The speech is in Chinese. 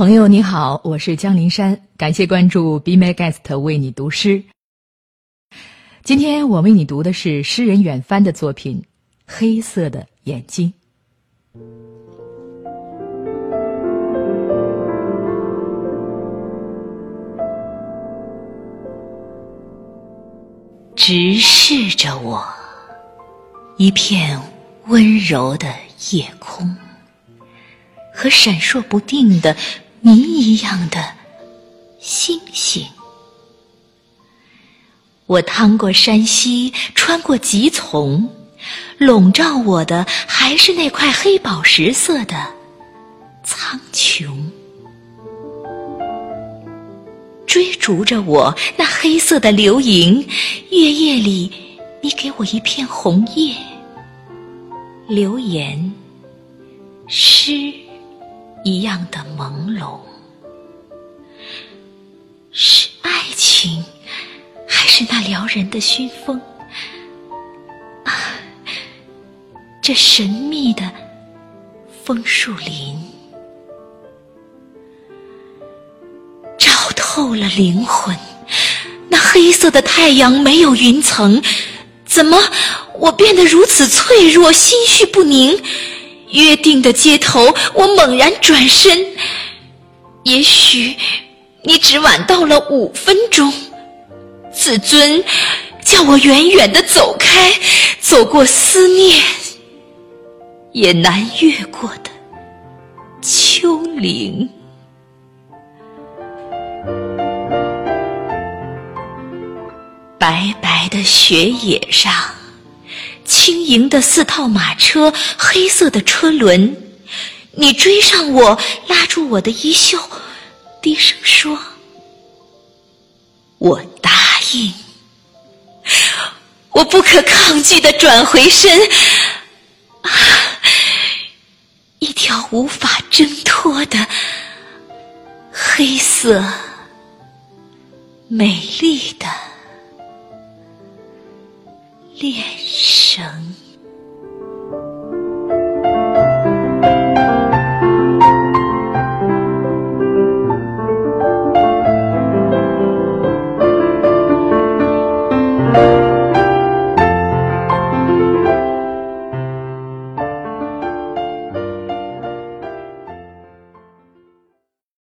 朋友你好，我是江林山，感谢关注 Be My Guest 为你读诗。今天我为你读的是诗人远帆的作品《黑色的眼睛》。直视着我，一片温柔的夜空。和闪烁不定的谜一样的星星，我趟过山溪，穿过棘丛，笼罩我的还是那块黑宝石色的苍穹。追逐着我那黑色的流萤，月夜里，你给我一片红叶，留言诗。一样的朦胧，是爱情，还是那撩人的熏风？啊，这神秘的枫树林，照透了灵魂。那黑色的太阳没有云层，怎么我变得如此脆弱，心绪不宁？约定的街头，我猛然转身。也许你只晚到了五分钟，自尊叫我远远的走开，走过思念也难越过的丘陵。白白的雪野上。轻盈的四套马车，黑色的车轮，你追上我，拉住我的衣袖，低声说：“我答应。”我不可抗拒的转回身，啊，一条无法挣脱的黑色，美丽的。恋成。